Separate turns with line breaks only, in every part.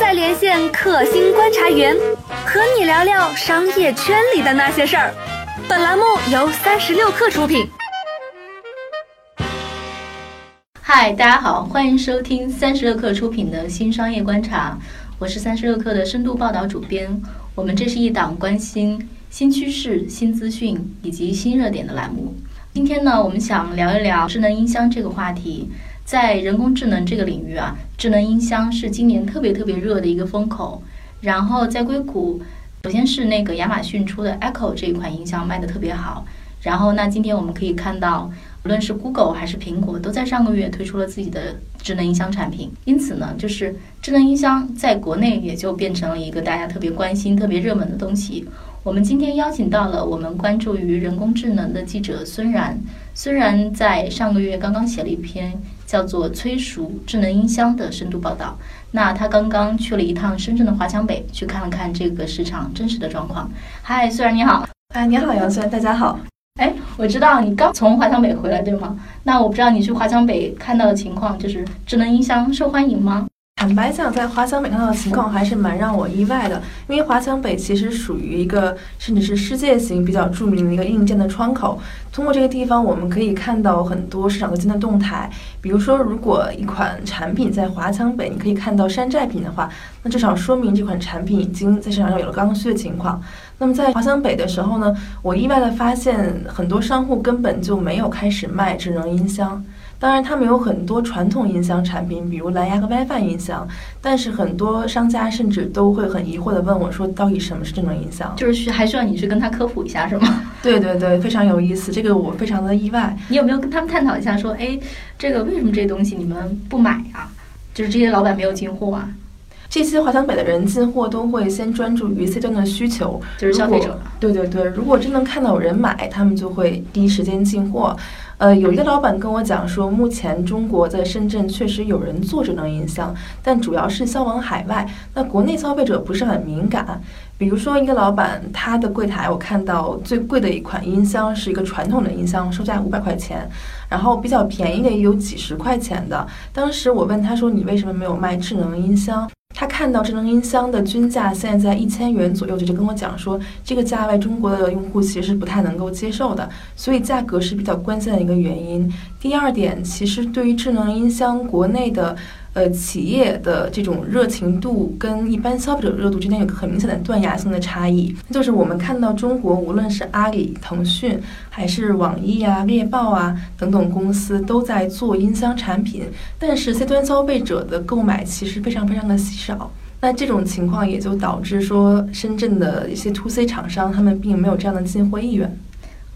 在连线克星观察员，和你聊聊商业圈里的那些事儿。本栏目由三十六氪出品。
嗨，大家好，欢迎收听三十六氪出品的新商业观察，我是三十六氪的深度报道主编。我们这是一档关心新趋势、新资讯以及新热点的栏目。今天呢，我们想聊一聊智能音箱这个话题。在人工智能这个领域啊，智能音箱是今年特别特别热的一个风口。然后在硅谷，首先是那个亚马逊出的 Echo 这一款音箱卖的特别好。然后那今天我们可以看到，无论是 Google 还是苹果，都在上个月推出了自己的智能音箱产品。因此呢，就是智能音箱在国内也就变成了一个大家特别关心、特别热门的东西。我们今天邀请到了我们关注于人工智能的记者孙然。孙然在上个月刚刚写了一篇叫做《催熟智能音箱》的深度报道。那他刚刚去了一趟深圳的华强北，去看了看这个市场真实的状况。嗨，孙然你好。
哎，你好，杨孙，大家好。
哎，我知道你刚从华强北回来，对吗？那我不知道你去华强北看到的情况，就是智能音箱受欢迎吗？
坦白讲，在华强北看到的情况还是蛮让我意外的，因为华强北其实属于一个甚至是世界型比较著名的一个硬件的窗口。通过这个地方，我们可以看到很多市场最新的动态。比如说，如果一款产品在华强北，你可以看到山寨品的话，那至少说明这款产品已经在市场上有了刚需的情况。那么在华强北的时候呢，我意外的发现很多商户根本就没有开始卖智能音箱。当然，他们有很多传统音箱产品，比如蓝牙和 WiFi 音箱。但是很多商家甚至都会很疑惑地问我，说到底什么是智能音箱？
就是需还需要你去跟他科普一下，是吗？
对对对，非常有意思，这个我非常的意外。
你有没有跟他们探讨一下，说，哎，这个为什么这东西你们不买啊？就是这些老板没有进货啊？
这些华强北的人进货都会先专注于 C 端的需求，
就是消费者。
对对对，如果真能看到有人买，他们就会第一时间进货。呃，有一个老板跟我讲说，目前中国在深圳确实有人做智能音箱，但主要是销往海外。那国内消费者不是很敏感。比如说，一个老板他的柜台，我看到最贵的一款音箱是一个传统的音箱，售价五百块钱，然后比较便宜的也有几十块钱的。当时我问他说：“你为什么没有卖智能音箱？”他看到智能音箱的均价现在在一千元左右，就就跟我讲说，这个价位中国的用户其实不太能够接受的，所以价格是比较关键的一个原因。第二点，其实对于智能音箱，国内的。呃，企业的这种热情度跟一般消费者热度之间有个很明显的断崖性的差异，就是我们看到中国无论是阿里、腾讯，还是网易啊、猎豹啊等等公司都在做音箱产品，但是 C 端消费者的购买其实非常非常的稀少。那这种情况也就导致说，深圳的一些 To C 厂商他们并没有这样的进货意愿。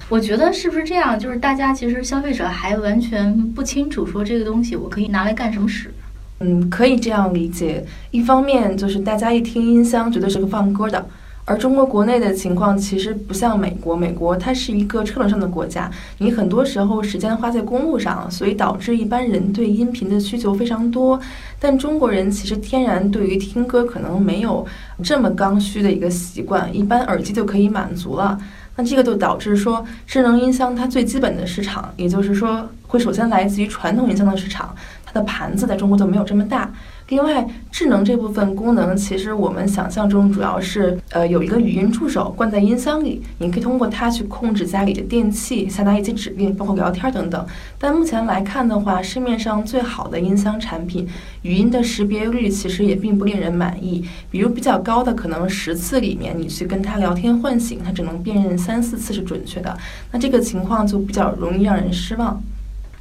我觉得是不是这样？就是大家其实消费者还完全不清楚说这个东西我可以拿来干什么使。
嗯，可以这样理解。一方面就是大家一听音箱，觉得是个放歌的，而中国国内的情况其实不像美国，美国它是一个车轮上的国家，你很多时候时间花在公路上，所以导致一般人对音频的需求非常多。但中国人其实天然对于听歌可能没有这么刚需的一个习惯，一般耳机就可以满足了。那这个就导致说，智能音箱它最基本的市场，也就是说，会首先来自于传统音箱的市场。的盘子在中国就没有这么大。另外，智能这部分功能，其实我们想象中主要是，呃，有一个语音助手灌在音箱里，你可以通过它去控制家里的电器，下达一些指令，包括聊天等等。但目前来看的话，市面上最好的音箱产品，语音的识别率其实也并不令人满意。比如比较高的，可能十次里面你去跟它聊天唤醒，它只能辨认三四次是准确的。那这个情况就比较容易让人失望。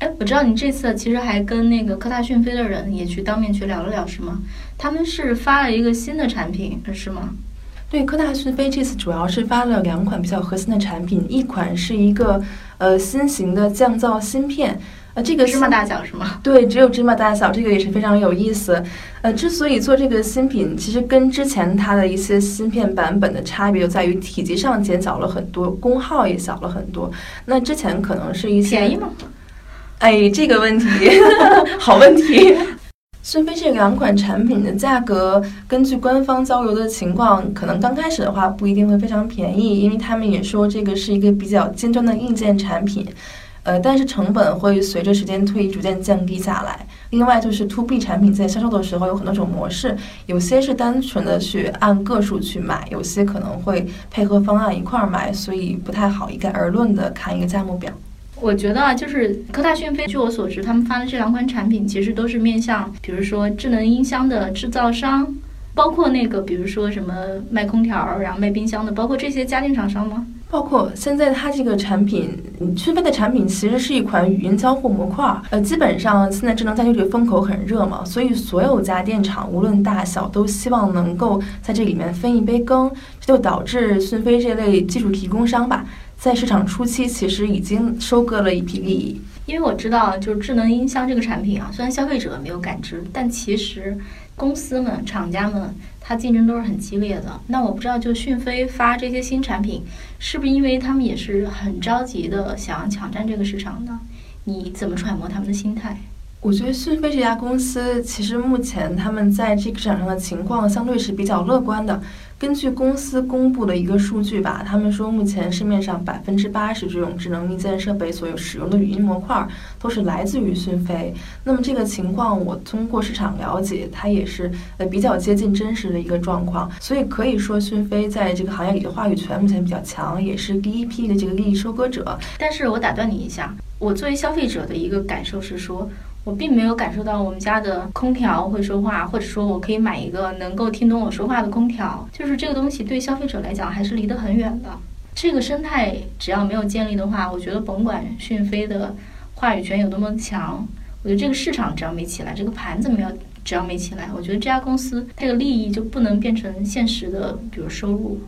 哎，我知道你这次其实还跟那个科大讯飞的人也去当面去聊了聊，是吗？他们是发了一个新的产品，是吗？
对，科大讯飞这次主要是发了两款比较核心的产品，一款是一个呃新型的降噪芯片，呃，这个
芝麻大小是吗？
对，只有芝麻大小，这个也是非常有意思。呃，之所以做这个新品，其实跟之前它的一些芯片版本的差别就在于体积上减小了很多，功耗也小了很多。那之前可能是一些
便宜吗？
哎，这个问题，好问题。孙飞这两款产品的价格，根据官方交流的情况，可能刚开始的话不一定会非常便宜，因为他们也说这个是一个比较尖端的硬件产品，呃，但是成本会随着时间推移逐渐降低下来。另外就是 To B 产品在销售的时候有很多种模式，有些是单纯的去按个数去买，有些可能会配合方案一块儿买，所以不太好一概而论的看一个价目表。
我觉得啊，就是科大讯飞，据我所知，他们发的这两款产品其实都是面向，比如说智能音箱的制造商，包括那个比如说什么卖空调，然后卖冰箱的，包括这些家电厂商吗？
包括现在它这个产品，讯飞的产品其实是一款语音交互模块。呃，基本上现在智能家居这个风口很热嘛，所以所有家电厂无论大小都希望能够在这里面分一杯羹，这就导致讯飞这类技术提供商吧。在市场初期，其实已经收割了一批利益。
因为我知道，就是智能音箱这个产品啊，虽然消费者没有感知，但其实公司们、厂家们，它竞争都是很激烈的。那我不知道，就讯飞发这些新产品，是不是因为他们也是很着急的想要抢占这个市场呢？你怎么揣摩他们的心态？
我觉得讯飞这家公司，其实目前他们在这个市场上的情况相对是比较乐观的。根据公司公布的一个数据吧，他们说目前市面上百分之八十这种智能硬件设备所有使用的语音模块都是来自于讯飞。那么这个情况，我通过市场了解，它也是呃比较接近真实的一个状况。所以可以说，讯飞在这个行业里的话语权目前比较强，也是第一批的这个利益收割者。
但是我打断你一下，我作为消费者的一个感受是说。我并没有感受到我们家的空调会说话，或者说我可以买一个能够听懂我说话的空调。就是这个东西对消费者来讲还是离得很远的。这个生态只要没有建立的话，我觉得甭管讯飞的话语权有多么强，我觉得这个市场只要没起来，这个盘子没有只要没起来，我觉得这家公司它的利益就不能变成现实的，比如收入，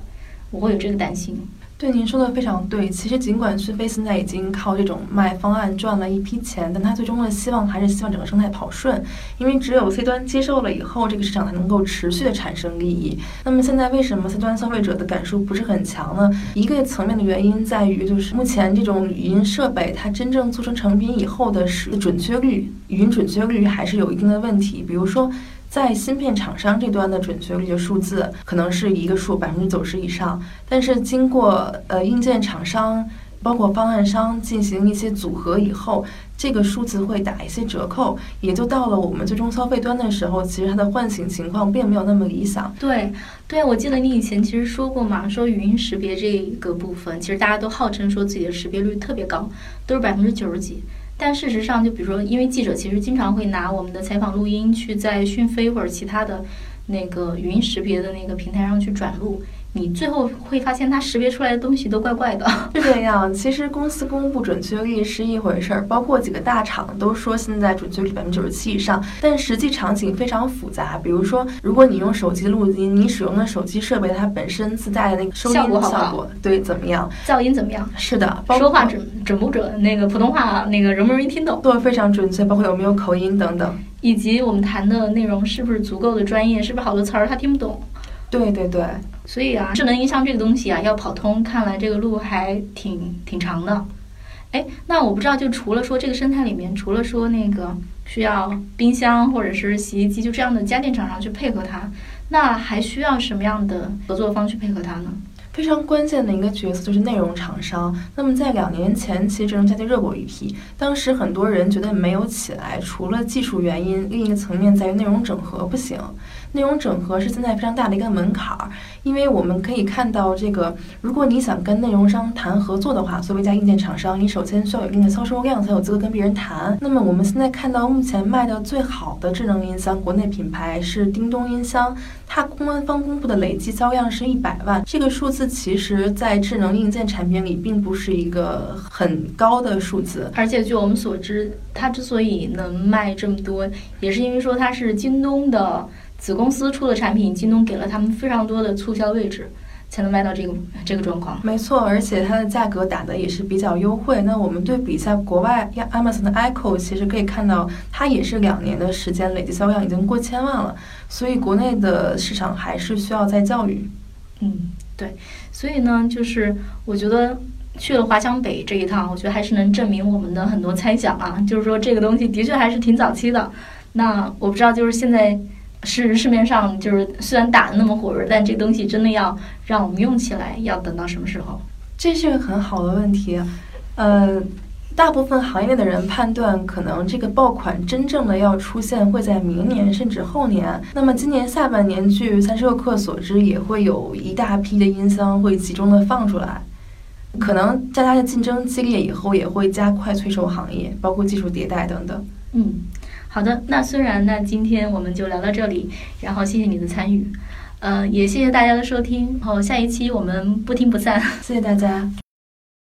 我会有这个担心。
对，您说的非常对。其实，尽管讯飞现在已经靠这种卖方案赚了一批钱，但他最终的希望还是希望整个生态跑顺，因为只有 C 端接受了以后，这个市场才能够持续的产生利益。那么现在为什么 C 端消费者的感受不是很强呢？一个层面的原因在于，就是目前这种语音设备它真正做成成品以后的使准确率，语音准确率还是有一定的问题。比如说。在芯片厂商这端的准确率的数字可能是一个数百分之九十以上，但是经过呃硬件厂商包括方案商进行一些组合以后，这个数字会打一些折扣，也就到了我们最终消费端的时候，其实它的唤醒情况并没有那么理想。
对，对，我记得你以前其实说过嘛，说语音识别这个部分，其实大家都号称说自己的识别率特别高，都是百分之九十几。但事实上，就比如说，因为记者其实经常会拿我们的采访录音去在讯飞或者其他的那个语音识别的那个平台上去转录。你最后会发现，它识别出来的东西都怪怪的。
是这样，其实公司公布准确率是一回事儿，包括几个大厂都说现在准确率百分之九十七以上，但实际场景非常复杂。比如说，如果你用手机录音，你使用的手机设备它本身自带的那个收音效
果
效果，对怎么样？
噪音怎么样？
是的，
说话准准不准？那个普通话那个容不容易听懂？
对，非常准确，包括有没有口音等等，
以及我们谈的内容是不是足够的专业？是不是好多词儿他听不懂？
对对对。
所以啊，智能音箱这个东西啊，要跑通，看来这个路还挺挺长的。哎，那我不知道，就除了说这个生态里面，除了说那个需要冰箱或者是洗衣机就这样的家电厂商去配合它，那还需要什么样的合作方去配合它呢？
非常关键的一个角色就是内容厂商。那么在两年前，其实智能家居热过一批，当时很多人觉得没有起来，除了技术原因，另一个层面在于内容整合不行。内容整合是现在非常大的一个门槛儿，因为我们可以看到，这个如果你想跟内容商谈合作的话，作为一家硬件厂商，你首先需要有一定的销售量，才有资格跟别人谈。那么我们现在看到目前卖的最好的智能音箱，国内品牌是叮咚音箱，它官方公布的累计销量是一百万，这个数字其实在智能硬件产品里并不是一个很高的数字。
而且据我们所知，它之所以能卖这么多，也是因为说它是京东的。子公司出的产品，京东给了他们非常多的促销位置，才能卖到这个这个状况。
没错，而且它的价格打的也是比较优惠。那我们对比一下国外，Amazon 的 Echo，其实可以看到，它也是两年的时间累计销量已经过千万了。所以国内的市场还是需要再教育。
嗯，对。所以呢，就是我觉得去了华强北这一趟，我觉得还是能证明我们的很多猜想啊，就是说这个东西的确还是挺早期的。那我不知道，就是现在。是市面上就是虽然打的那么火热，但这个东西真的要让我们用起来，要等到什么时候？
这是个很好的问题。呃，大部分行业的人判断，可能这个爆款真正的要出现会在明年甚至后年。那么今年下半年，据三十六氪所知，也会有一大批的音箱会集中的放出来。可能大家的竞争激烈以后，也会加快催收行业，包括技术迭代等等。
嗯，好的。那虽然那今天我们就聊到这里，然后谢谢你的参与，呃，也谢谢大家的收听。然后下一期我们不听不散。
谢谢大家。